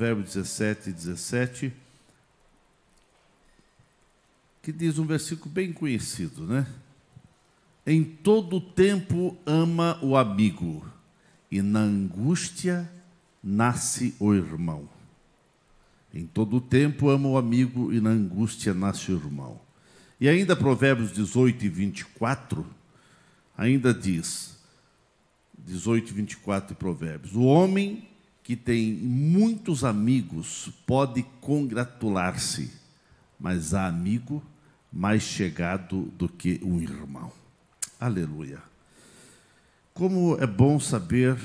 Provérbios 17, 17, que diz um versículo bem conhecido, né? Em todo tempo ama o amigo, e na angústia nasce o irmão. Em todo tempo ama o amigo, e na angústia nasce o irmão. E ainda Provérbios 18 e 24, ainda diz, 18 e 24 de Provérbios, o homem que tem muitos amigos pode congratular-se, mas há amigo mais chegado do que um irmão. Aleluia. Como é bom saber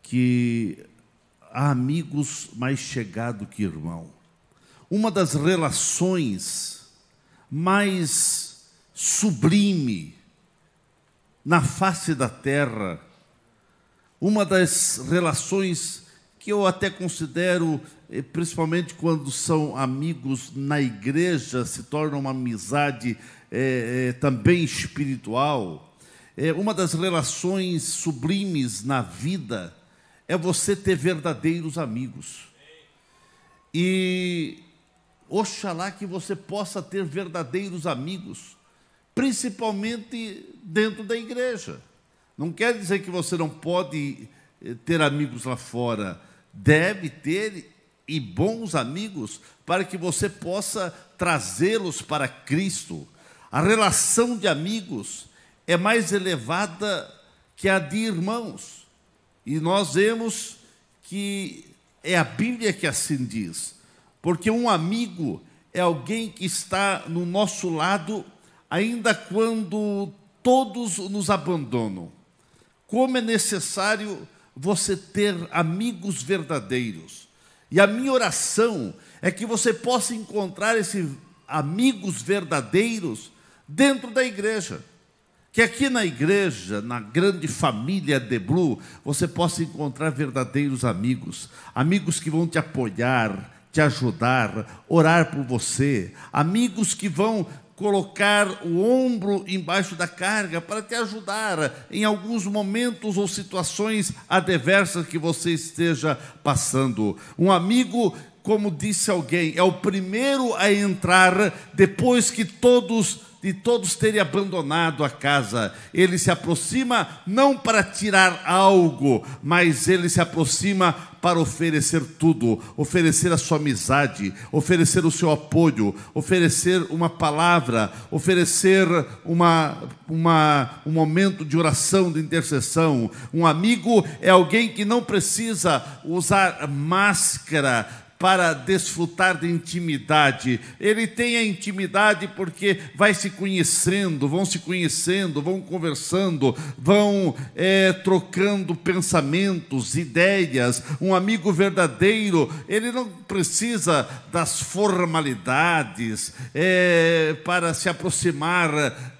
que há amigos mais chegados que irmão. Uma das relações mais sublime na face da terra, uma das relações que eu até considero, eh, principalmente quando são amigos na igreja, se torna uma amizade é, é, também espiritual. É, uma das relações sublimes na vida é você ter verdadeiros amigos. E Oxalá que você possa ter verdadeiros amigos, principalmente dentro da igreja. Não quer dizer que você não pode eh, ter amigos lá fora. Deve ter e bons amigos para que você possa trazê-los para Cristo. A relação de amigos é mais elevada que a de irmãos. E nós vemos que é a Bíblia que assim diz. Porque um amigo é alguém que está no nosso lado, ainda quando todos nos abandonam. Como é necessário você ter amigos verdadeiros. E a minha oração é que você possa encontrar esses amigos verdadeiros dentro da igreja. Que aqui na igreja, na grande família de Blue, você possa encontrar verdadeiros amigos, amigos que vão te apoiar, te ajudar, orar por você, amigos que vão colocar o ombro embaixo da carga para te ajudar em alguns momentos ou situações adversas que você esteja passando. Um amigo, como disse alguém, é o primeiro a entrar depois que todos de todos terem abandonado a casa. Ele se aproxima não para tirar algo, mas ele se aproxima para oferecer tudo, oferecer a sua amizade, oferecer o seu apoio, oferecer uma palavra, oferecer uma, uma, um momento de oração, de intercessão. Um amigo é alguém que não precisa usar máscara para desfrutar de intimidade. Ele tem a intimidade porque vai se conhecendo, vão se conhecendo, vão conversando, vão é, trocando pensamentos, ideias. Um amigo verdadeiro, ele não precisa das formalidades é, para se aproximar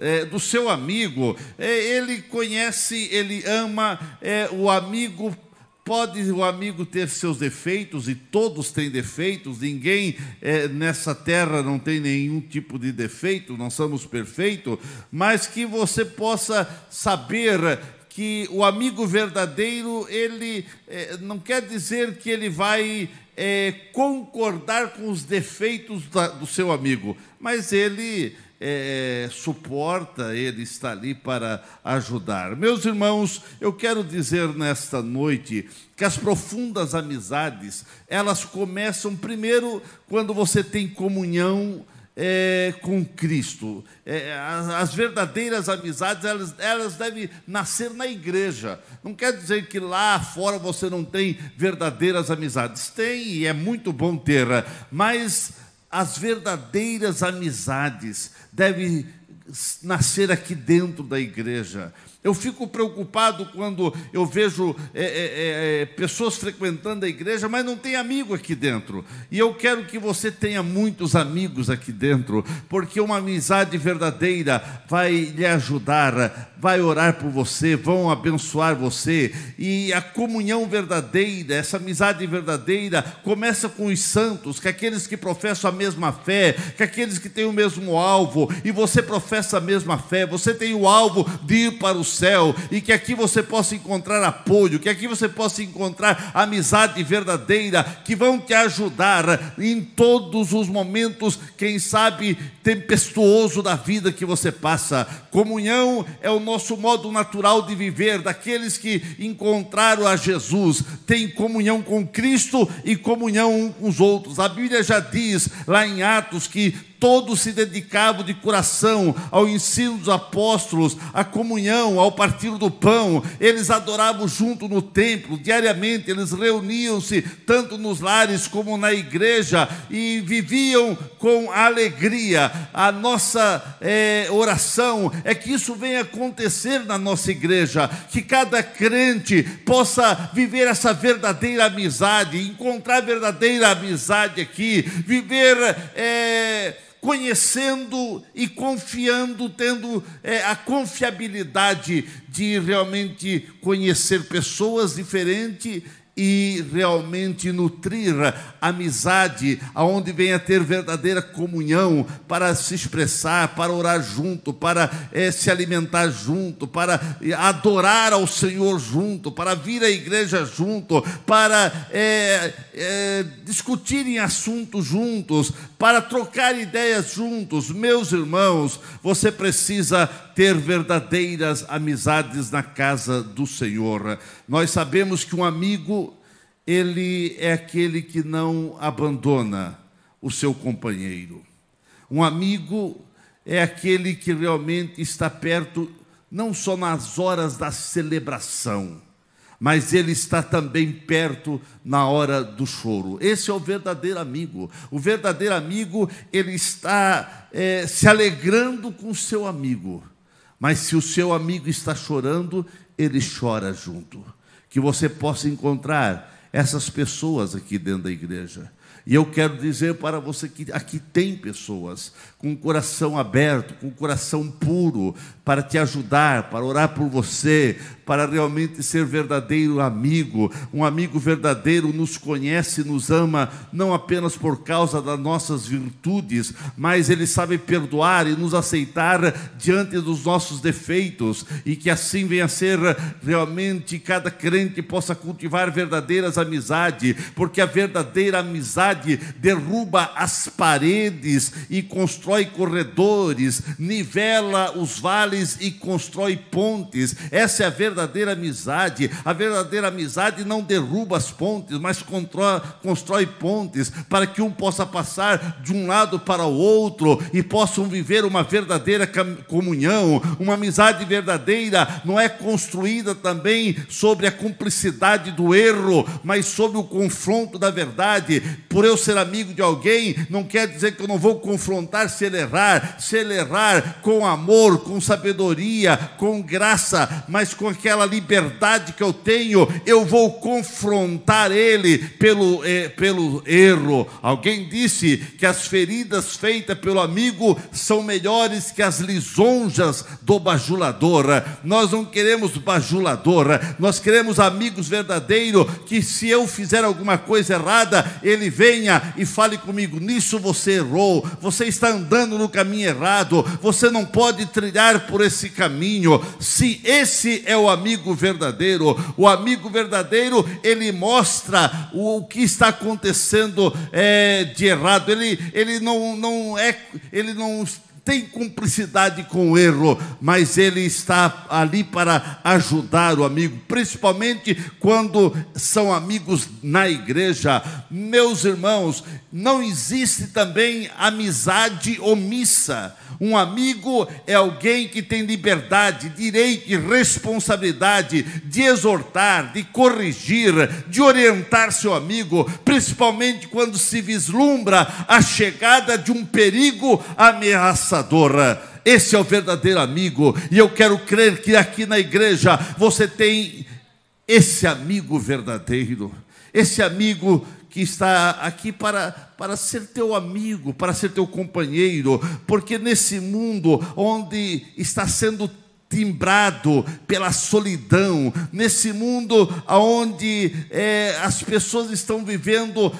é, do seu amigo. É, ele conhece, ele ama é, o amigo Pode o amigo ter seus defeitos, e todos têm defeitos, ninguém é, nessa terra não tem nenhum tipo de defeito, não somos perfeitos, mas que você possa saber que o amigo verdadeiro, ele é, não quer dizer que ele vai é, concordar com os defeitos da, do seu amigo, mas ele é, suporta, Ele está ali para ajudar. Meus irmãos, eu quero dizer nesta noite que as profundas amizades, elas começam primeiro quando você tem comunhão é, com Cristo. É, as, as, verdadeiras amizades, elas, elas devem nascer na igreja. Não quer dizer que lá fora você não tem verdadeiras amizades. Tem, e é muito bom ter, mas as verdadeiras amizades devem nascer aqui dentro da igreja. Eu fico preocupado quando eu vejo é, é, é, é, pessoas frequentando a igreja, mas não tem amigo aqui dentro. E eu quero que você tenha muitos amigos aqui dentro, porque uma amizade verdadeira vai lhe ajudar, vai orar por você, vão abençoar você. E a comunhão verdadeira, essa amizade verdadeira, começa com os santos, que aqueles que professam a mesma fé, que aqueles que têm o mesmo alvo, e você professa a mesma fé, você tem o alvo de ir para o céu e que aqui você possa encontrar apoio, que aqui você possa encontrar amizade verdadeira que vão te ajudar em todos os momentos, quem sabe tempestuoso da vida que você passa. Comunhão é o nosso modo natural de viver, daqueles que encontraram a Jesus, tem comunhão com Cristo e comunhão com os outros. A Bíblia já diz lá em Atos que todos se dedicavam de coração ao ensino dos apóstolos, à comunhão, ao partir do pão. Eles adoravam junto no templo, diariamente eles reuniam-se tanto nos lares como na igreja e viviam com alegria. A nossa é, oração é que isso venha acontecer na nossa igreja, que cada crente possa viver essa verdadeira amizade, encontrar verdadeira amizade aqui, viver. É, conhecendo e confiando, tendo é, a confiabilidade de realmente conhecer pessoas diferentes e realmente nutrir amizade, aonde venha ter verdadeira comunhão para se expressar, para orar junto, para é, se alimentar junto, para adorar ao Senhor junto, para vir à igreja junto, para é, é, discutirem assuntos juntos, para trocar ideias juntos. Meus irmãos, você precisa ter verdadeiras amizades na casa do Senhor. Nós sabemos que um amigo, ele é aquele que não abandona o seu companheiro. Um amigo é aquele que realmente está perto, não só nas horas da celebração, mas ele está também perto na hora do choro. Esse é o verdadeiro amigo. O verdadeiro amigo, ele está é, se alegrando com o seu amigo. Mas se o seu amigo está chorando, ele chora junto. Que você possa encontrar essas pessoas aqui dentro da igreja. E eu quero dizer para você que aqui tem pessoas com o coração aberto, com o coração puro, para te ajudar, para orar por você, para realmente ser verdadeiro amigo. Um amigo verdadeiro nos conhece, nos ama, não apenas por causa das nossas virtudes, mas ele sabe perdoar e nos aceitar diante dos nossos defeitos, e que assim venha a ser realmente cada crente possa cultivar verdadeiras amizades, porque a verdadeira amizade derruba as paredes e constrói corredores, nivela os vales e constrói pontes. Essa é a verdadeira amizade. A verdadeira amizade não derruba as pontes, mas constrói pontes para que um possa passar de um lado para o outro e possam viver uma verdadeira comunhão. Uma amizade verdadeira não é construída também sobre a cumplicidade do erro, mas sobre o confronto da verdade. Por eu ser amigo de alguém, não quer dizer que eu não vou confrontar se ele errar, se ele errar com amor, com sabedoria, com graça, mas com aquela aquela liberdade que eu tenho, eu vou confrontar ele pelo, eh, pelo erro. Alguém disse que as feridas feitas pelo amigo são melhores que as lisonjas do bajulador. Nós não queremos bajulador, nós queremos amigos verdadeiros que se eu fizer alguma coisa errada, ele venha e fale comigo: nisso você errou, você está andando no caminho errado, você não pode trilhar por esse caminho. Se esse é o amigo verdadeiro. O amigo verdadeiro, ele mostra o, que está acontecendo é, de errado. Ele, ele não, não é, ele não tem cumplicidade com o erro, mas ele está ali para ajudar o amigo, principalmente quando são amigos na igreja. Meus irmãos, não existe também amizade omissa. Um amigo é alguém que tem liberdade, direito e responsabilidade de exortar, de corrigir, de orientar seu amigo, principalmente quando se vislumbra a chegada de um perigo ameaçador. Esse é o verdadeiro amigo, e eu quero crer que aqui na igreja você tem esse amigo verdadeiro, esse amigo que está aqui para, para ser teu amigo, para ser teu companheiro, porque nesse mundo onde está sendo timbrado pela solidão, nesse mundo onde é, as pessoas estão vivendo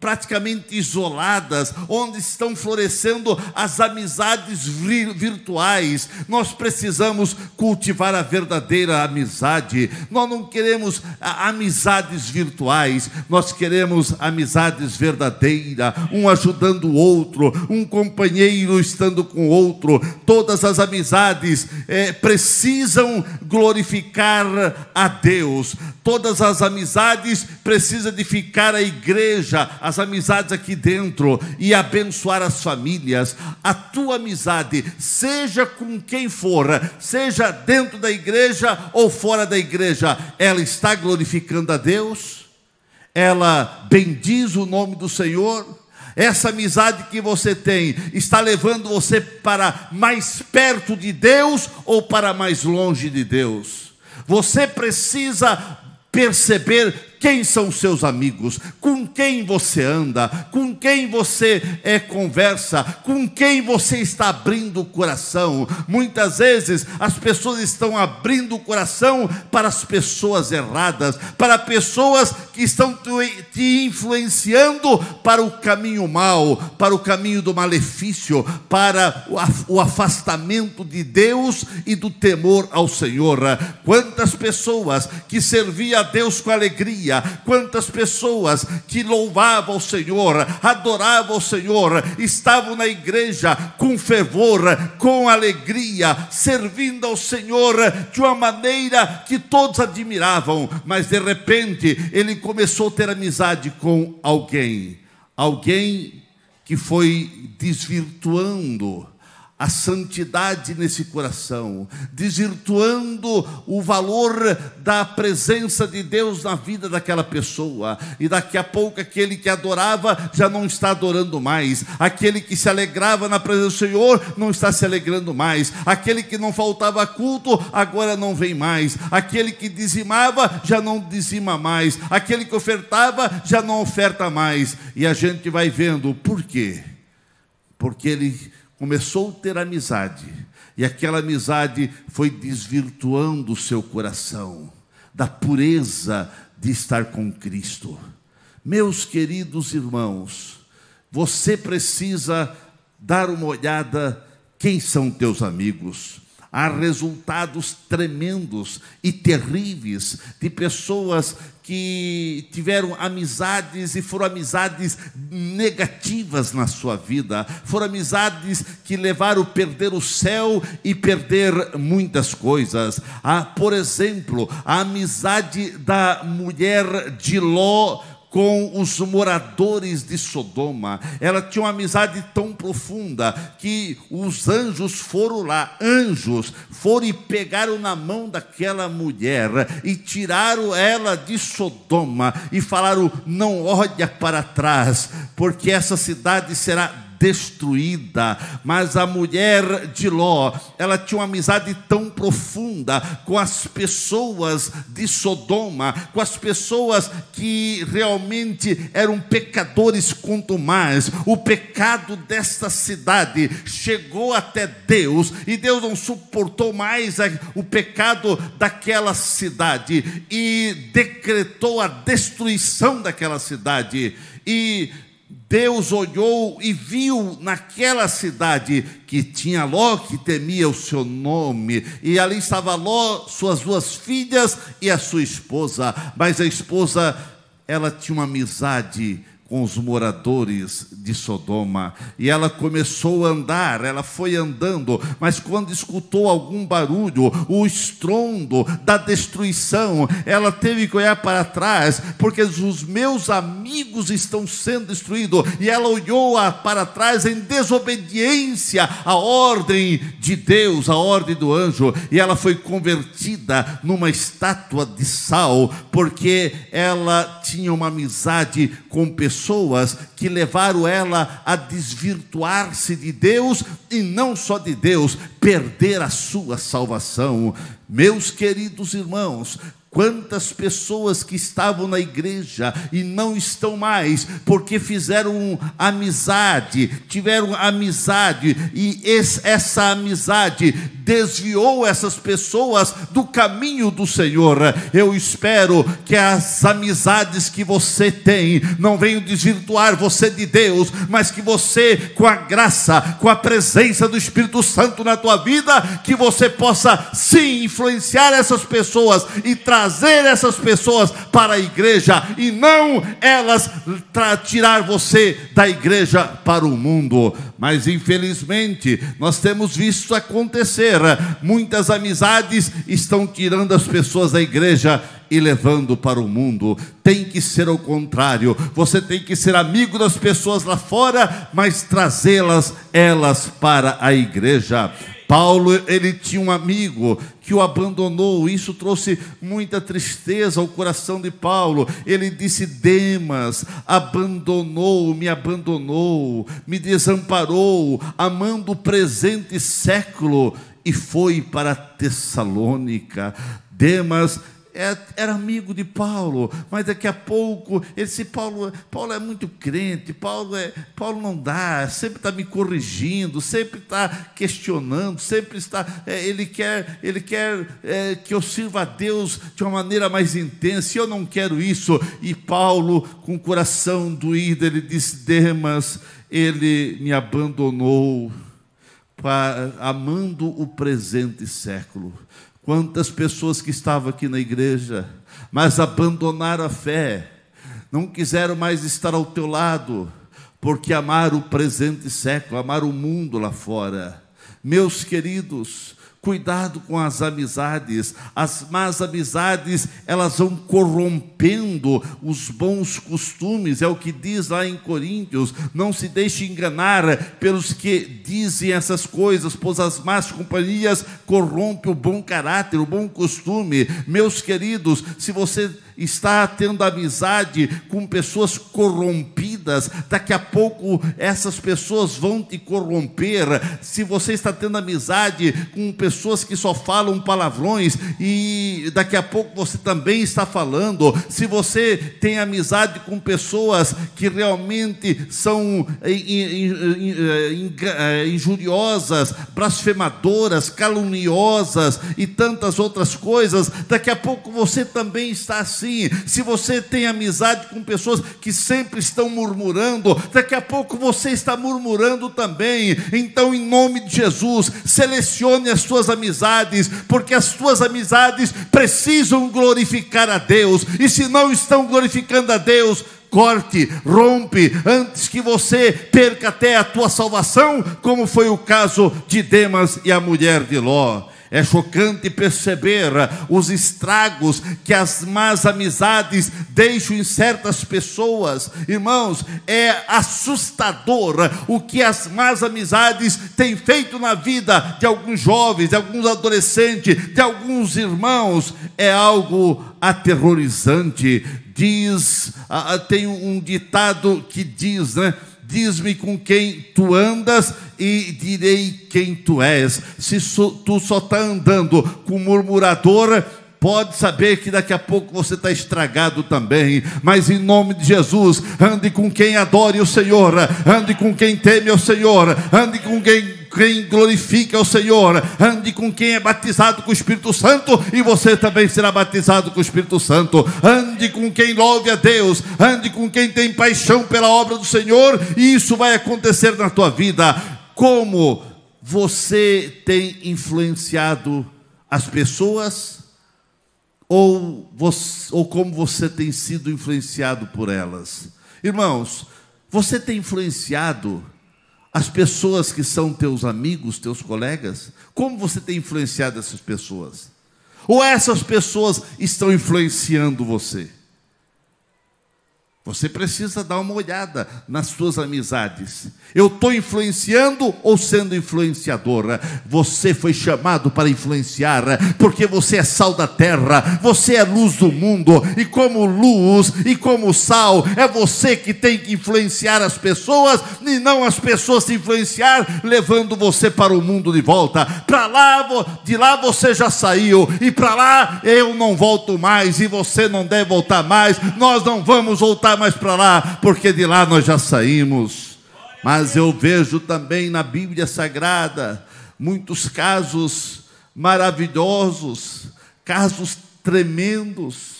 praticamente isoladas, onde estão florescendo as amizades virtuais. Nós precisamos cultivar a verdadeira amizade. Nós não queremos amizades virtuais, nós queremos amizades verdadeiras, um ajudando o outro, um companheiro estando com o outro. Todas as amizades é, precisam glorificar a Deus. Todas as amizades precisam edificar a igreja, as amizades aqui dentro e abençoar as famílias. A tua amizade, seja com quem for, seja dentro da igreja ou fora da igreja, ela está glorificando a Deus? Ela bendiz o nome do Senhor? Essa amizade que você tem está levando você para mais perto de Deus ou para mais longe de Deus? Você precisa perceber quem são seus amigos, com quem você anda, com quem você é, conversa, com quem você está abrindo o coração. Muitas vezes as pessoas estão abrindo o coração para as pessoas erradas, para pessoas que estão te influenciando para o caminho mau, para o caminho do malefício, para o afastamento de Deus e do temor ao Senhor. Quantas pessoas que serviam a Deus com alegria, quantas pessoas que louvavam o Senhor, adoravam o Senhor, estavam na igreja com fervor, com alegria, servindo ao Senhor de uma maneira que todos admiravam, mas de repente ele começou a ter amizade com alguém, alguém que foi desvirtuando a santidade nesse coração, desvirtuando o valor da presença de Deus na vida daquela pessoa. E daqui a pouco aquele que adorava já não está adorando mais, aquele que se alegrava na presença do Senhor não está se alegrando mais, aquele que não faltava culto agora não vem mais, aquele que dizimava já não dizima mais, aquele que ofertava já não oferta mais. E a gente vai vendo por quê? Porque ele começou a ter amizade, e aquela amizade foi desvirtuando o seu coração da pureza de estar com Cristo. Meus queridos irmãos, você precisa dar uma olhada quem são teus amigos há resultados tremendos e terríveis de pessoas que tiveram amizades e foram amizades negativas na sua vida, foram amizades que levaram a perder o céu e perder muitas coisas. Ah, por exemplo, a amizade da mulher de Ló com os moradores de Sodoma. Ela tinha uma amizade tão profunda que os anjos foram lá, anjos foram e pegaram na mão daquela mulher e tiraram ela de Sodoma e falaram: "Não olha para trás, porque essa cidade será destruída. Mas a mulher de Ló, ela tinha uma amizade tão profunda com as pessoas de Sodoma, com as pessoas que realmente eram pecadores quanto mais. O pecado desta cidade chegou até Deus e Deus não suportou mais o pecado daquela cidade e decretou a destruição daquela cidade. E Deus olhou e viu naquela cidade que tinha Ló que temia o seu nome, e ali estava Ló, suas duas filhas e a sua esposa, mas a esposa ela tinha uma amizade com os moradores de Sodoma. E ela começou a andar, ela foi andando, mas quando escutou algum barulho, o estrondo da destruição, ela teve que olhar para trás, porque os meus amigos estão sendo destruídos. E ela olhou para trás em desobediência à ordem de Deus, à ordem do anjo, e ela foi convertida numa estátua de sal, porque ela tinha uma amizade com pessoas pessoas que levaram ela a desvirtuar-se de Deus e não só de Deus, perder a sua salvação. Meus queridos irmãos, Quantas pessoas que estavam na igreja e não estão mais, porque fizeram amizade, tiveram amizade, e essa amizade desviou essas pessoas do caminho do Senhor. Eu espero que as amizades que você tem não venham desvirtuar você de Deus, mas que você, com a graça, com a presença do Espírito Santo na tua vida, que você possa sim influenciar essas pessoas e trazer trazer essas pessoas para a igreja e não elas tirar você da igreja para o mundo. Mas infelizmente, nós temos visto acontecer, muitas amizades estão tirando as pessoas da igreja e levando para o mundo. Tem que ser o contrário. Você tem que ser amigo das pessoas lá fora, mas trazê-las elas para a igreja. Paulo, ele tinha um amigo que o abandonou, isso trouxe muita tristeza ao coração de Paulo. Ele disse: Demas abandonou, me abandonou, me desamparou, amando o presente século e foi para Tessalônica. Demas era amigo de Paulo, mas daqui a pouco ele disse: Paulo, Paulo é muito crente, Paulo, é, Paulo não dá, sempre está me corrigindo, sempre está questionando, sempre está. É, ele quer, ele quer é, que eu sirva a Deus de uma maneira mais intensa, e eu não quero isso. E Paulo, com o coração doído, ele disse: Demas, ele me abandonou, amando o presente século. Quantas pessoas que estavam aqui na igreja, mas abandonaram a fé, não quiseram mais estar ao teu lado, porque amaram o presente século, amaram o mundo lá fora. Meus queridos, Cuidado com as amizades. As más amizades, elas vão corrompendo os bons costumes. É o que diz lá em Coríntios. Não se deixe enganar pelos que dizem essas coisas, pois as más companhias corrompem o bom caráter, o bom costume. Meus queridos, se você está tendo amizade com pessoas corrompidas, daqui a pouco essas pessoas vão te corromper. Se você está tendo amizade com pessoas que só falam palavrões e daqui a pouco você também está falando, se você tem amizade com pessoas que realmente são injuriosas, blasfemadoras, caluniosas e tantas outras coisas, daqui a pouco você também está assim assim. Se você tem amizade com pessoas que sempre estão murmurando, daqui a pouco você está murmurando também. Então, em nome de Jesus, selecione as suas amizades, porque as suas amizades precisam glorificar a Deus. E se não estão glorificando a Deus, corte, rompe, antes que você perca até a tua salvação, como foi o caso de Demas e a mulher de Ló. É chocante perceber os estragos que as más amizades deixam em certas pessoas. Irmãos, é assustador o que as más amizades têm feito na vida de alguns jovens, de alguns adolescentes, de alguns irmãos. É algo aterrorizante. Diz, tem um ditado que diz, né? Diz-me com quem tu andas e direi quem tu és. Se tu só está andando com murmurador, pode saber que daqui a pouco você está estragado também, mas em nome de Jesus, ande com quem adore o Senhor, ande com quem teme o Senhor, ande com quem quem glorifica o Senhor, ande com quem é batizado com o Espírito Santo, e você também será batizado com o Espírito Santo. Ande com quem louve a Deus, ande com quem tem paixão pela obra do Senhor, e isso vai acontecer na tua vida. Como você tem influenciado as pessoas, ou, você, ou como você tem sido influenciado por elas? Irmãos, você tem influenciado as pessoas que são teus amigos, teus colegas? Como você tem influenciado essas pessoas? Ou essas pessoas estão influenciando você? Você precisa dar uma olhada nas suas amizades. Eu estou influenciando ou sendo influenciadora? Você foi chamado para influenciar, porque você é sal da terra, você é luz do mundo, e como luz e como sal, é você que tem que influenciar as pessoas, e não as pessoas se influenciar, levando você para o mundo de volta. Para lá, de lá você já saiu, e para lá eu não volto mais, e você não deve voltar mais, nós não vamos voltar mais para lá, porque de lá nós já saímos. Mas eu vejo também na Bíblia Sagrada muitos casos maravilhosos, casos tremendos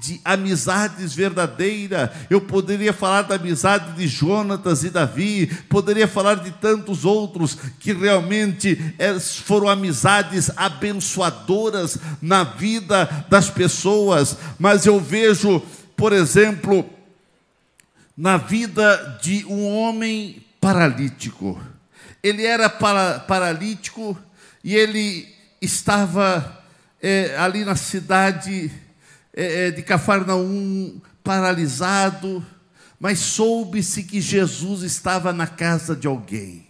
de amizades verdadeiras. Eu poderia falar da amizade de Jonatas e Davi, poderia falar de tantos outros que realmente eh, foram amizades abençoadoras na vida das pessoas, mas eu vejo, por exemplo, na vida de um homem paralítico. Ele era para, paralítico e ele estava é, ali na cidade é, de Cafarnaum, paralisado, mas soube-se que Jesus estava na casa de alguém.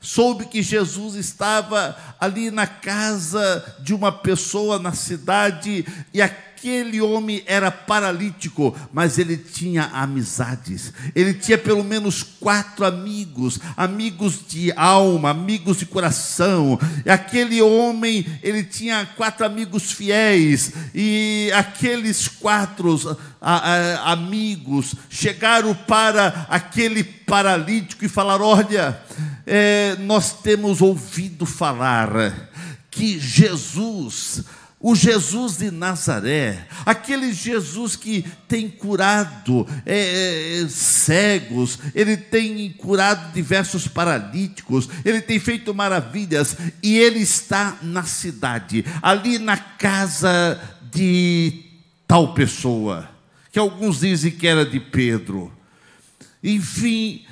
Soube que Jesus estava ali na casa de uma pessoa na cidade e a Aquele homem era paralítico, mas ele tinha amizades. Ele tinha pelo menos quatro amigos, amigos de alma, amigos de coração. E aquele homem, ele tinha quatro amigos fiéis. E aqueles quatro a, a, amigos chegaram para aquele paralítico e falaram: Olha, é, nós temos ouvido falar que Jesus o Jesus de Nazaré, aquele Jesus que tem curado é, é, cegos, ele tem curado diversos paralíticos, ele tem feito maravilhas, e ele está na cidade, ali na casa de tal pessoa, que alguns dizem que era de Pedro. Enfim,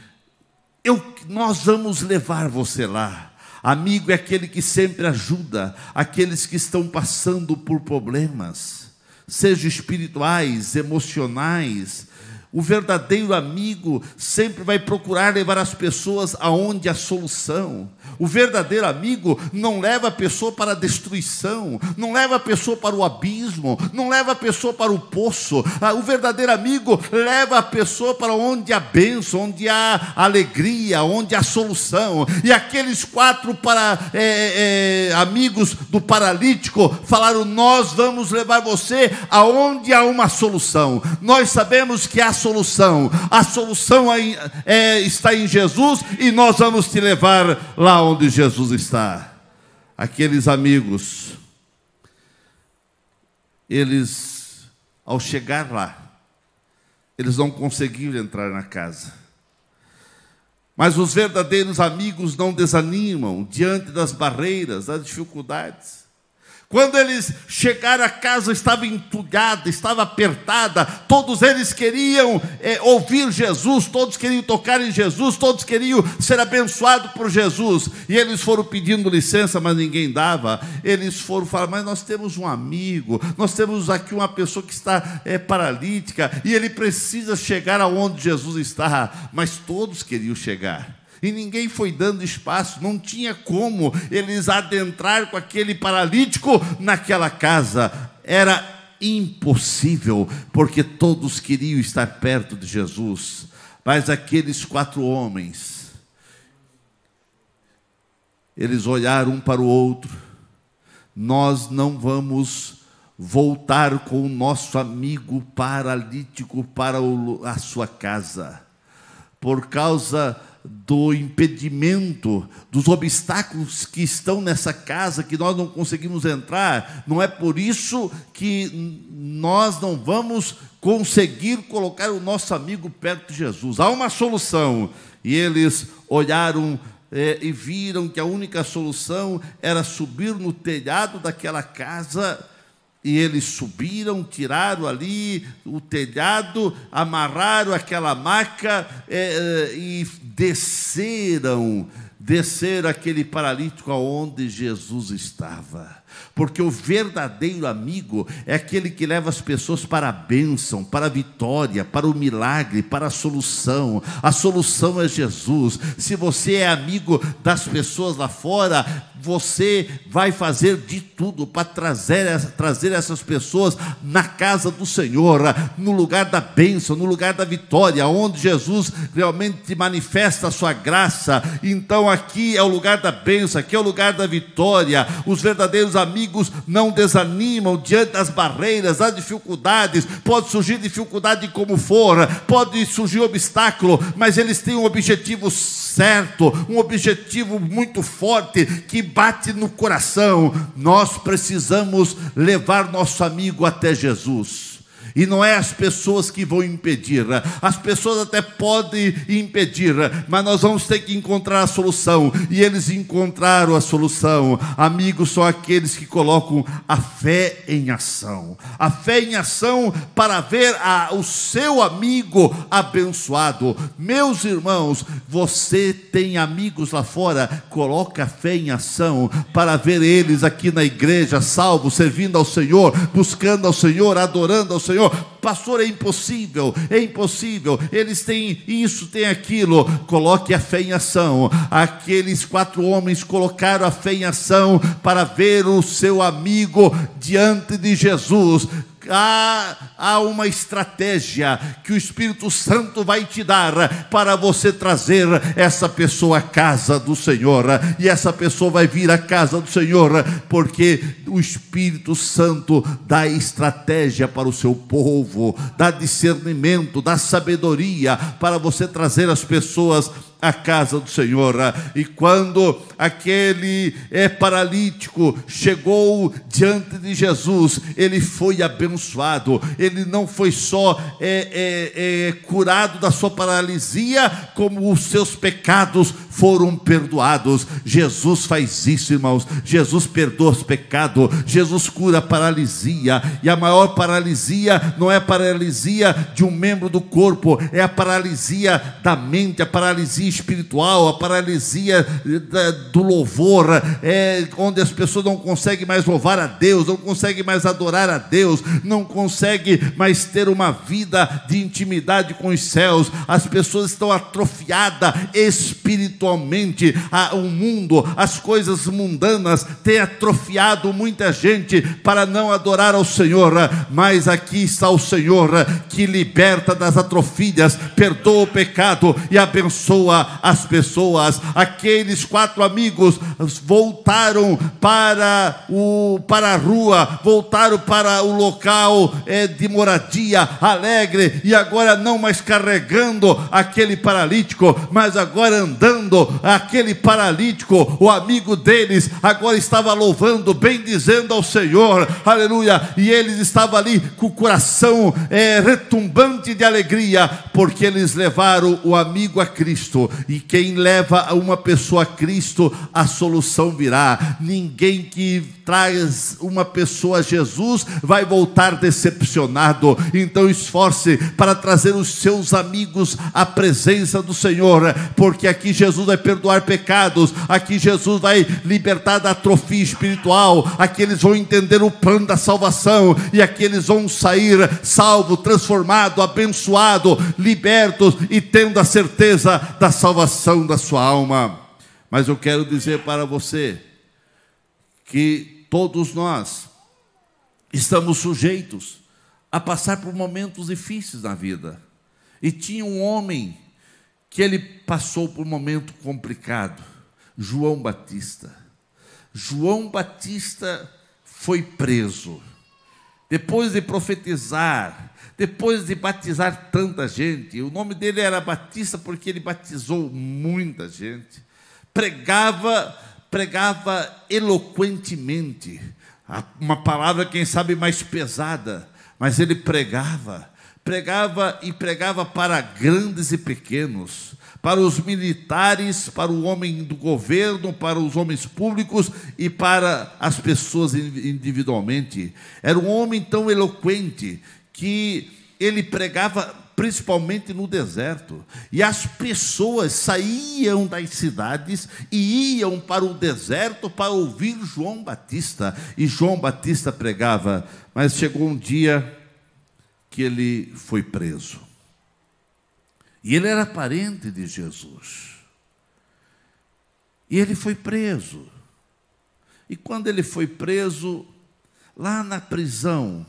eu, nós vamos levar você lá. Amigo é aquele que sempre ajuda aqueles que estão passando por problemas, sejam espirituais, emocionais, o verdadeiro amigo sempre vai procurar levar as pessoas aonde a solução. O verdadeiro amigo não leva a pessoa para a destruição, não leva a pessoa para o abismo, não leva a pessoa para o poço. Ah, o verdadeiro amigo leva a pessoa para onde há bênção, onde há alegria, onde há solução. E aqueles quatro para, é, é, amigos do paralítico falaram: Nós vamos levar você aonde há uma solução. Nós sabemos que há solução. A solução é, está em Jesus e nós vamos te levar lá onde Jesus está. Aqueles amigos, eles, ao chegar lá, eles não conseguiram entrar na casa. Mas os verdadeiros amigos não desanimam diante das barreiras, das dificuldades. Quando eles chegaram, a casa estava entulhada, estava apertada, todos eles queriam é, ouvir Jesus, todos queriam tocar em Jesus, todos queriam ser abençoados por Jesus. E eles foram pedindo licença, mas ninguém dava. Eles foram falar: Mas nós temos um amigo, nós temos aqui uma pessoa que está é, paralítica, e ele precisa chegar aonde Jesus está. Mas todos queriam chegar e ninguém foi dando espaço, não tinha como eles adentrar com aquele paralítico naquela casa. Era impossível, porque todos queriam estar perto de Jesus. Mas aqueles quatro homens, eles olharam um para o outro. Nós não vamos voltar com o nosso amigo paralítico para a sua casa, por causa do impedimento, dos obstáculos que estão nessa casa, que nós não conseguimos entrar, não é por isso que nós não vamos conseguir colocar o nosso amigo perto de Jesus. Há uma solução. E eles olharam é, e viram que a única solução era subir no telhado daquela casa e eles subiram, tiraram ali o telhado, amarraram aquela maca é, e desceram, desceram aquele paralítico aonde Jesus estava. Porque o verdadeiro amigo é aquele que leva as pessoas para a bênção, para a vitória, para o milagre, para a solução. A solução é Jesus. Se você é amigo das pessoas lá fora, você vai fazer de tudo para trazer, trazer essas pessoas na casa do Senhor, no lugar da bênção, no lugar da vitória, onde Jesus realmente manifesta a sua graça. Então aqui é o lugar da bênção, aqui é o lugar da vitória. Os verdadeiros amigos não desanimam diante das barreiras, das dificuldades. Pode surgir dificuldade como for, pode surgir obstáculo, mas eles têm um objetivo certo, um objetivo muito forte que bate no coração. Nós precisamos levar nosso amigo até Jesus. E não é as pessoas que vão impedir. As pessoas até podem impedir, mas nós vamos ter que encontrar a solução. E eles encontraram a solução. Amigos são aqueles que colocam a fé em ação. A fé em ação para ver a, o seu amigo abençoado. Meus irmãos, você tem amigos lá fora, coloca a fé em ação para ver eles aqui na igreja salvos, servindo ao Senhor, buscando ao Senhor, adorando ao Senhor Senhor, pastor, é impossível, é impossível, eles têm isso, têm aquilo. Coloque a fé em ação. Aqueles quatro homens colocaram a fé em ação para ver o seu amigo diante de Jesus há, há uma estratégia que o Espírito Santo vai te dar para você trazer essa pessoa à casa do Senhor. E essa pessoa vai vir à casa do Senhor, porque o Espírito Santo dá estratégia para o seu povo, dá discernimento, dá sabedoria para você trazer as pessoas a casa do Senhor. E quando aquele é, paralítico chegou diante de Jesus, ele foi abençoado. Ele não foi só é, é, é, curado da sua paralisia, como os seus pecados foram perdoados. Jesus faz isso, irmãos. Jesus perdoa os pecados. Jesus cura a paralisia. E a maior paralisia não é a paralisia de um membro do corpo, é a paralisia da mente, a paralisia espiritual, a paralisia do louvor, é onde as pessoas não conseguem mais louvar a Deus, não conseguem mais adorar a Deus, não conseguem mais ter uma vida de intimidade com os céus. As pessoas estão atrofiadas espiritualmente. O mundo, as coisas mundanas têm atrofiado muita gente para não adorar ao Senhor, mas aqui está o Senhor que liberta das atrofias, perdoa o pecado e abençoa as pessoas. Aqueles quatro amigos voltaram para, o, para a rua, voltaram para o local é, de moradia, alegre, e agora não mais carregando aquele paralítico, mas agora andando. Aquele paralítico, o amigo deles, agora estava louvando, bendizendo ao Senhor, aleluia. E eles estavam ali com o coração é, retumbante de alegria, porque eles levaram o amigo a Cristo. E quem leva uma pessoa a Cristo, a solução virá. Ninguém que traz uma pessoa a Jesus vai voltar decepcionado. Então esforce para trazer os seus amigos à presença do Senhor, porque aqui Jesus vai perdoar pecados, aqui Jesus vai libertar da atrofia espiritual, aqui eles vão entender o plano da salvação e aqui eles vão sair salvo, transformado, abençoado, libertos e tendo a certeza da salvação da sua alma. Mas eu quero dizer para você que todos nós estamos sujeitos a passar por momentos difíceis na vida. E tinha um homem que ele passou por um momento complicado, João Batista. João Batista foi preso. Depois de profetizar, depois de batizar tanta gente, o nome dele era Batista porque ele batizou muita gente, pregava, pregava eloquentemente, uma palavra, quem sabe, mais pesada, mas ele pregava, pregava e pregava para grandes e pequenos, para os militares, para o homem do governo, para os homens públicos e para as pessoas individualmente. Era um homem tão eloquente que ele pregava principalmente no deserto. E as pessoas saíam das cidades e iam para o deserto para ouvir João Batista. E João Batista pregava, mas chegou um dia que ele foi preso. E ele era parente de Jesus. E ele foi preso. E quando ele foi preso, lá na prisão,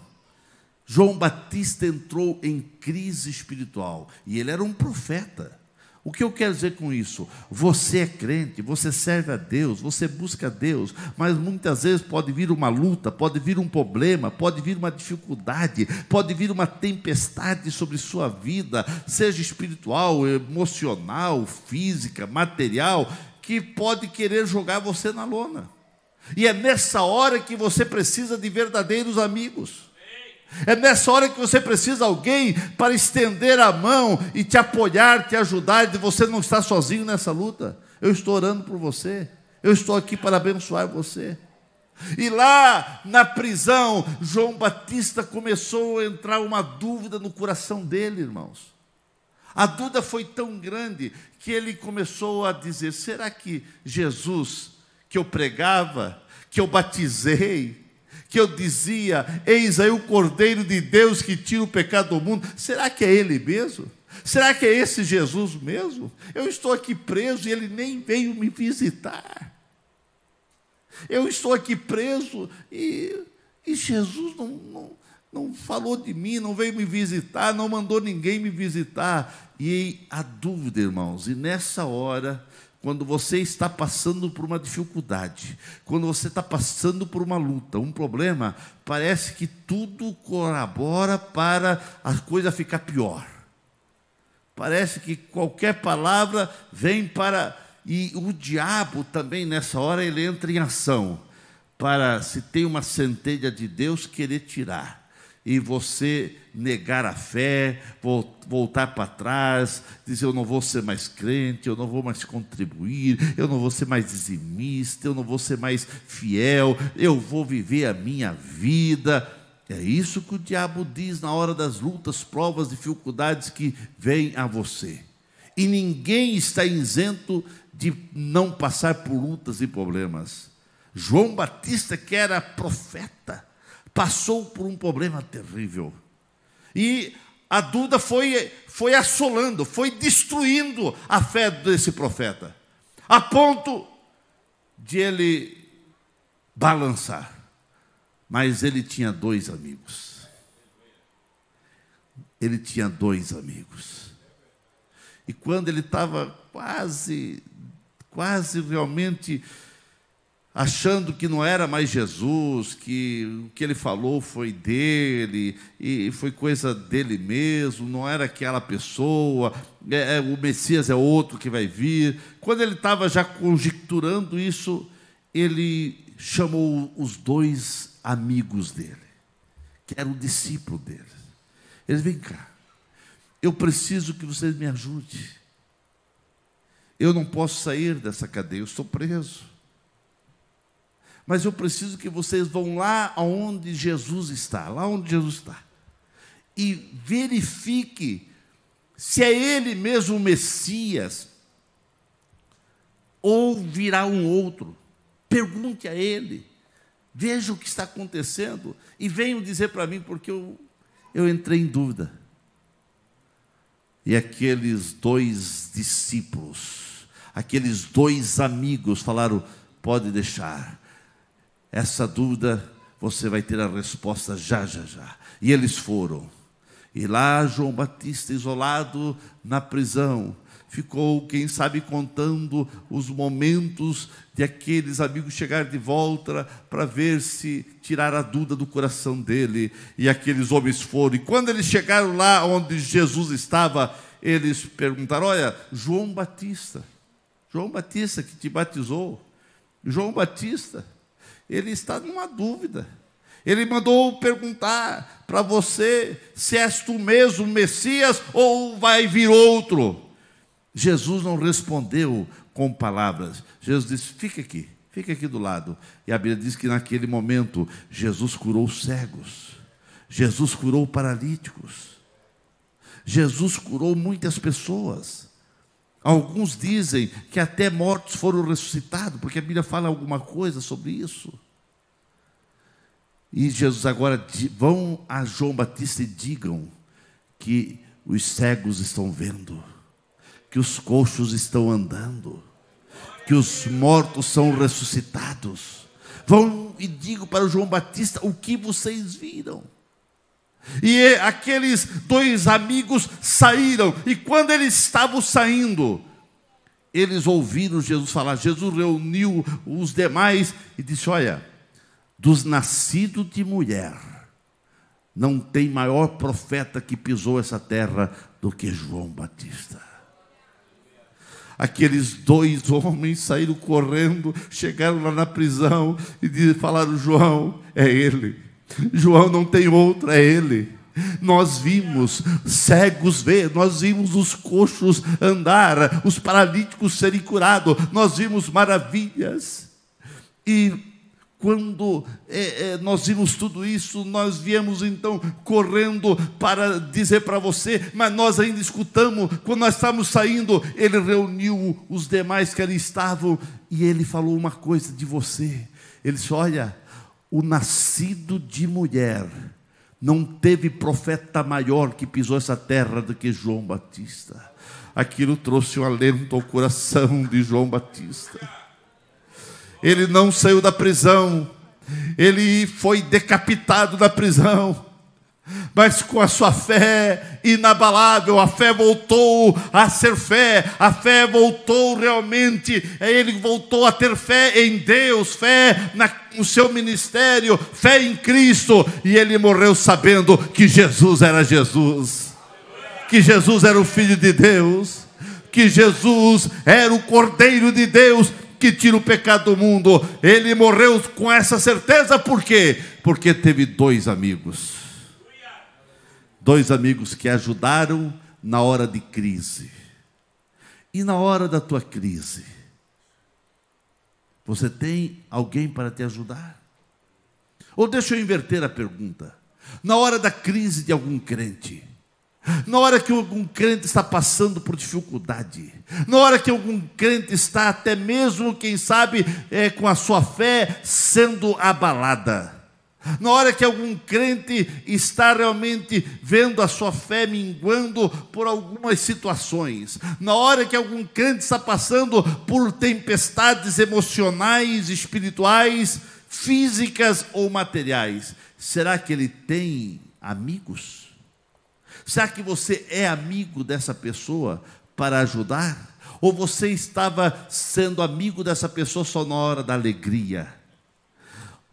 João Batista entrou em crise espiritual. E ele era um profeta. O que eu quero dizer com isso? Você é crente, você serve a Deus, você busca a Deus, mas muitas vezes pode vir uma luta, pode vir um problema, pode vir uma dificuldade, pode vir uma tempestade sobre sua vida, seja espiritual, emocional, física, material, que pode querer jogar você na lona. E é nessa hora que você precisa de verdadeiros amigos. É nessa hora que você precisa de alguém para estender a mão e te apoiar, te ajudar, de você não estar sozinho nessa luta. Eu estou orando por você. Eu estou aqui para abençoar você. E lá na prisão, João Batista começou a entrar uma dúvida no coração dele, irmãos. A dúvida foi tão grande que ele começou a dizer: será que Jesus, que eu pregava, que eu batizei, que eu dizia: Eis aí o Cordeiro de Deus que tira o pecado do mundo. Será que é Ele mesmo? Será que é esse Jesus mesmo? Eu estou aqui preso e ele nem veio me visitar. Eu estou aqui preso e, e Jesus não, não, não falou de mim, não veio me visitar, não mandou ninguém me visitar. E a dúvida, irmãos, e nessa hora quando você está passando por uma dificuldade, quando você está passando por uma luta, um problema, parece que tudo colabora para a coisa ficar pior. Parece que qualquer palavra vem para. E o diabo também, nessa hora, ele entra em ação para, se tem uma centelha de Deus, querer tirar e você negar a fé, voltar para trás, dizer eu não vou ser mais crente, eu não vou mais contribuir, eu não vou ser mais dizimista, eu não vou ser mais fiel, eu vou viver a minha vida. É isso que o diabo diz na hora das lutas, provas, dificuldades que vêm a você. E ninguém está isento de não passar por lutas e problemas. João Batista, que era profeta, passou por um problema terrível. E a dúvida foi, foi assolando, foi destruindo a fé desse profeta, a ponto de ele balançar. Mas ele tinha dois amigos. Ele tinha dois amigos. E quando ele estava quase, quase realmente achando que não era mais Jesus, que o que ele falou foi dele, e foi coisa dele mesmo, não era aquela pessoa, é, é, o Messias é outro que vai vir. Quando ele estava já conjecturando isso, ele chamou os dois amigos dele, que era o discípulo dele. Ele vem cá, eu preciso que vocês me ajudem. Eu não posso sair dessa cadeia, eu estou preso mas eu preciso que vocês vão lá onde Jesus está, lá onde Jesus está, e verifique se é Ele mesmo o Messias, ou virá um outro. Pergunte a Ele, veja o que está acontecendo, e venham dizer para mim, porque eu, eu entrei em dúvida. E aqueles dois discípulos, aqueles dois amigos falaram: pode deixar, essa dúvida você vai ter a resposta já, já, já. E eles foram. E lá João Batista, isolado na prisão, ficou, quem sabe, contando os momentos de aqueles amigos chegar de volta para ver se tirar a dúvida do coração dele. E aqueles homens foram. E quando eles chegaram lá onde Jesus estava, eles perguntaram: Olha, João Batista, João Batista que te batizou, João Batista ele está numa dúvida. Ele mandou perguntar para você se és tu mesmo Messias ou vai vir outro. Jesus não respondeu com palavras. Jesus disse: fica aqui, fica aqui do lado. E a Bíblia diz que naquele momento Jesus curou cegos, Jesus curou paralíticos, Jesus curou muitas pessoas. Alguns dizem que até mortos foram ressuscitados, porque a Bíblia fala alguma coisa sobre isso. E Jesus agora vão a João Batista e digam que os cegos estão vendo, que os coxos estão andando, que os mortos são ressuscitados. Vão e digam para João Batista o que vocês viram. E aqueles dois amigos saíram, e quando eles estavam saindo, eles ouviram Jesus falar. Jesus reuniu os demais e disse: Olha, dos nascidos de mulher, não tem maior profeta que pisou essa terra do que João Batista. Aqueles dois homens saíram correndo, chegaram lá na prisão e falaram: João, é ele. João não tem outro, é ele. Nós vimos cegos ver, nós vimos os coxos andar, os paralíticos serem curados, nós vimos maravilhas. E quando é, é, nós vimos tudo isso, nós viemos então correndo para dizer para você, mas nós ainda escutamos, quando nós estávamos saindo, ele reuniu os demais que ali estavam e ele falou uma coisa de você. Ele disse: Olha, o nascido de mulher, não teve profeta maior que pisou essa terra do que João Batista. Aquilo trouxe um alento ao coração de João Batista. Ele não saiu da prisão, ele foi decapitado da prisão, mas com a sua fé inabalável, a fé voltou a ser fé, a fé voltou realmente, ele voltou a ter fé em Deus, fé no seu ministério, fé em Cristo, e ele morreu sabendo que Jesus era Jesus, que Jesus era o Filho de Deus, que Jesus era o Cordeiro de Deus que tira o pecado do mundo. Ele morreu com essa certeza, por quê? Porque teve dois amigos. Dois amigos que ajudaram na hora de crise. E na hora da tua crise, você tem alguém para te ajudar? Ou deixa eu inverter a pergunta. Na hora da crise de algum crente, na hora que algum crente está passando por dificuldade, na hora que algum crente está até mesmo, quem sabe, é, com a sua fé sendo abalada, na hora que algum crente está realmente vendo a sua fé minguando por algumas situações, na hora que algum crente está passando por tempestades emocionais, espirituais, físicas ou materiais, será que ele tem amigos? Será que você é amigo dessa pessoa para ajudar? Ou você estava sendo amigo dessa pessoa hora da alegria?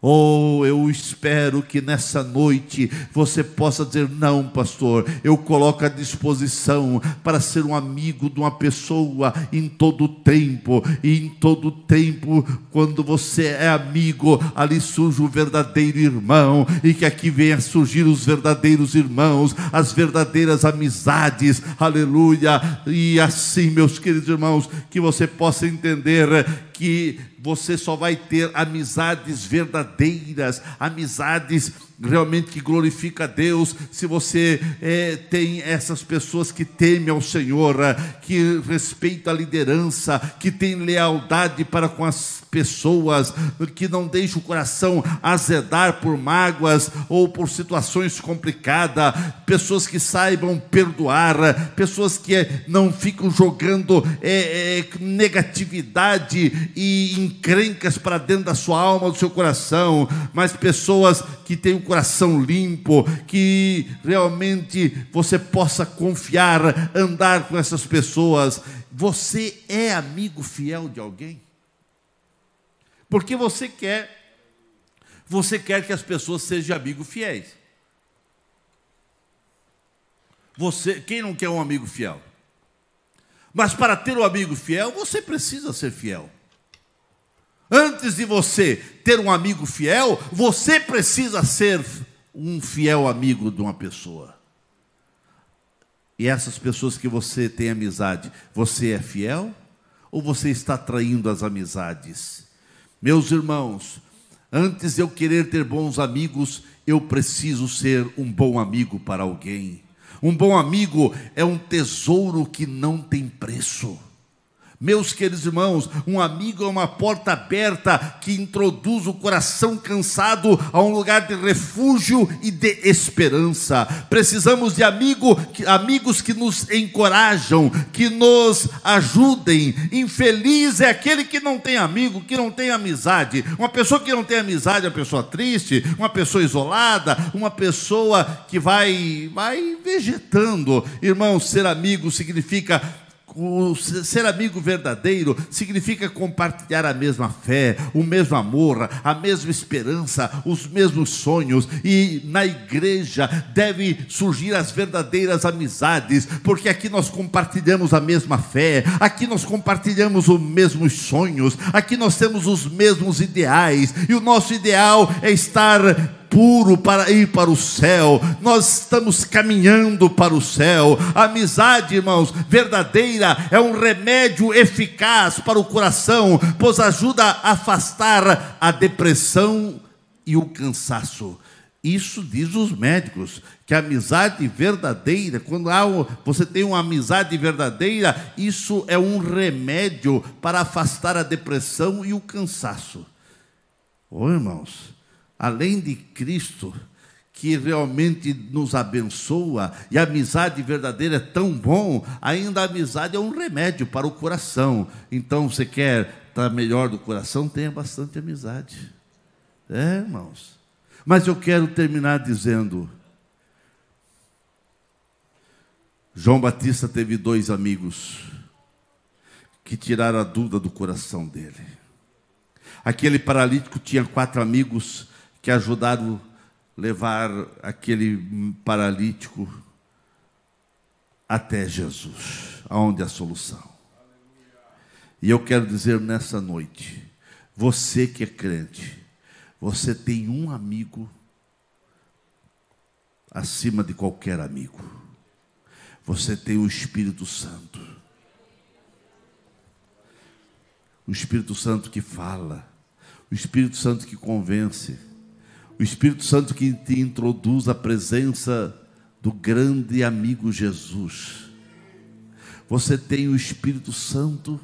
Oh, eu espero que nessa noite você possa dizer: não, pastor, eu coloco à disposição para ser um amigo de uma pessoa em todo tempo, e em todo tempo, quando você é amigo, ali surge o verdadeiro irmão, e que aqui venha surgir os verdadeiros irmãos, as verdadeiras amizades, aleluia, e assim, meus queridos irmãos, que você possa entender que você só vai ter amizades verdadeiras, amizades realmente que glorifica a Deus, se você é, tem essas pessoas que temem ao Senhor, é, que respeitam a liderança, que tem lealdade para com as pessoas, que não deixa o coração azedar por mágoas ou por situações complicadas, pessoas que saibam perdoar, pessoas que não ficam jogando é, é, negatividade e encrencas para dentro da sua alma, do seu coração, mas pessoas que têm o coração limpo, que realmente você possa confiar, andar com essas pessoas. Você é amigo fiel de alguém? Porque você quer você quer que as pessoas sejam amigos fiéis. Você, quem não quer um amigo fiel? Mas para ter um amigo fiel, você precisa ser fiel. Antes de você ter um amigo fiel, você precisa ser um fiel amigo de uma pessoa. E essas pessoas que você tem amizade, você é fiel ou você está traindo as amizades? Meus irmãos, antes de eu querer ter bons amigos, eu preciso ser um bom amigo para alguém. Um bom amigo é um tesouro que não tem preço. Meus queridos irmãos, um amigo é uma porta aberta que introduz o coração cansado a um lugar de refúgio e de esperança. Precisamos de amigo, amigos que nos encorajam, que nos ajudem. Infeliz é aquele que não tem amigo, que não tem amizade. Uma pessoa que não tem amizade é uma pessoa triste, uma pessoa isolada, uma pessoa que vai, vai vegetando. Irmão, ser amigo significa ser amigo verdadeiro significa compartilhar a mesma fé, o mesmo amor, a mesma esperança, os mesmos sonhos. E na igreja deve surgir as verdadeiras amizades, porque aqui nós compartilhamos a mesma fé, aqui nós compartilhamos os mesmos sonhos, aqui nós temos os mesmos ideais, e o nosso ideal é estar puro para ir para o céu. Nós estamos caminhando para o céu. A amizade, irmãos, verdadeira é um remédio eficaz para o coração, pois ajuda a afastar a depressão e o cansaço. Isso diz os médicos, que a amizade verdadeira, quando há, você tem uma amizade verdadeira, isso é um remédio para afastar a depressão e o cansaço. Oh, irmãos, além de Cristo, que realmente nos abençoa, e a amizade verdadeira é tão bom, ainda a amizade é um remédio para o coração. Então, você quer estar melhor do coração, tenha bastante amizade. É, irmãos. Mas eu quero terminar dizendo: João Batista teve dois amigos que tiraram a dúvida do coração dele. Aquele paralítico tinha quatro amigos que ajudaram a levar aquele paralítico até Jesus, aonde a solução. E eu quero dizer nessa noite, você que é crente, você tem um amigo acima de qualquer amigo. Você tem o Espírito Santo. O Espírito Santo que fala, o Espírito Santo que convence, o Espírito Santo que te introduz à presença do grande amigo Jesus. Você tem o Espírito Santo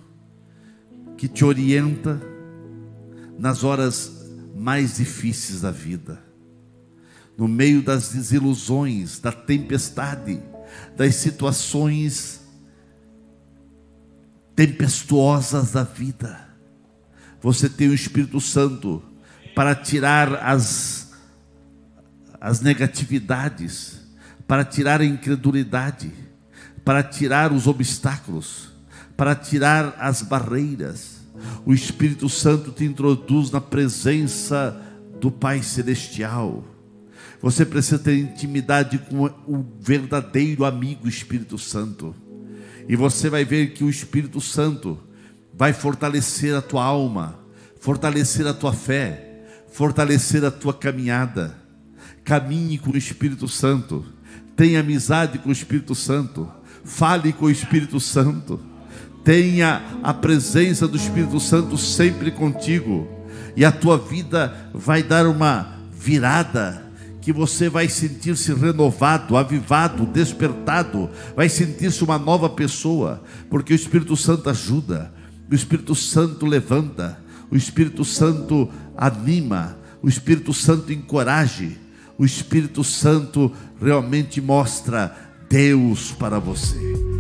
que te orienta nas horas mais difíceis da vida, no meio das desilusões, da tempestade, das situações tempestuosas da vida. Você tem o Espírito Santo para tirar as as negatividades, para tirar a incredulidade, para tirar os obstáculos, para tirar as barreiras. O Espírito Santo te introduz na presença do Pai Celestial. Você precisa ter intimidade com o verdadeiro amigo Espírito Santo. E você vai ver que o Espírito Santo vai fortalecer a tua alma, fortalecer a tua fé, fortalecer a tua caminhada Caminhe com o Espírito Santo. Tenha amizade com o Espírito Santo. Fale com o Espírito Santo. Tenha a presença do Espírito Santo sempre contigo. E a tua vida vai dar uma virada que você vai sentir-se renovado, avivado, despertado, vai sentir-se uma nova pessoa, porque o Espírito Santo ajuda, o Espírito Santo levanta, o Espírito Santo anima, o Espírito Santo encoraja o Espírito Santo realmente mostra Deus para você.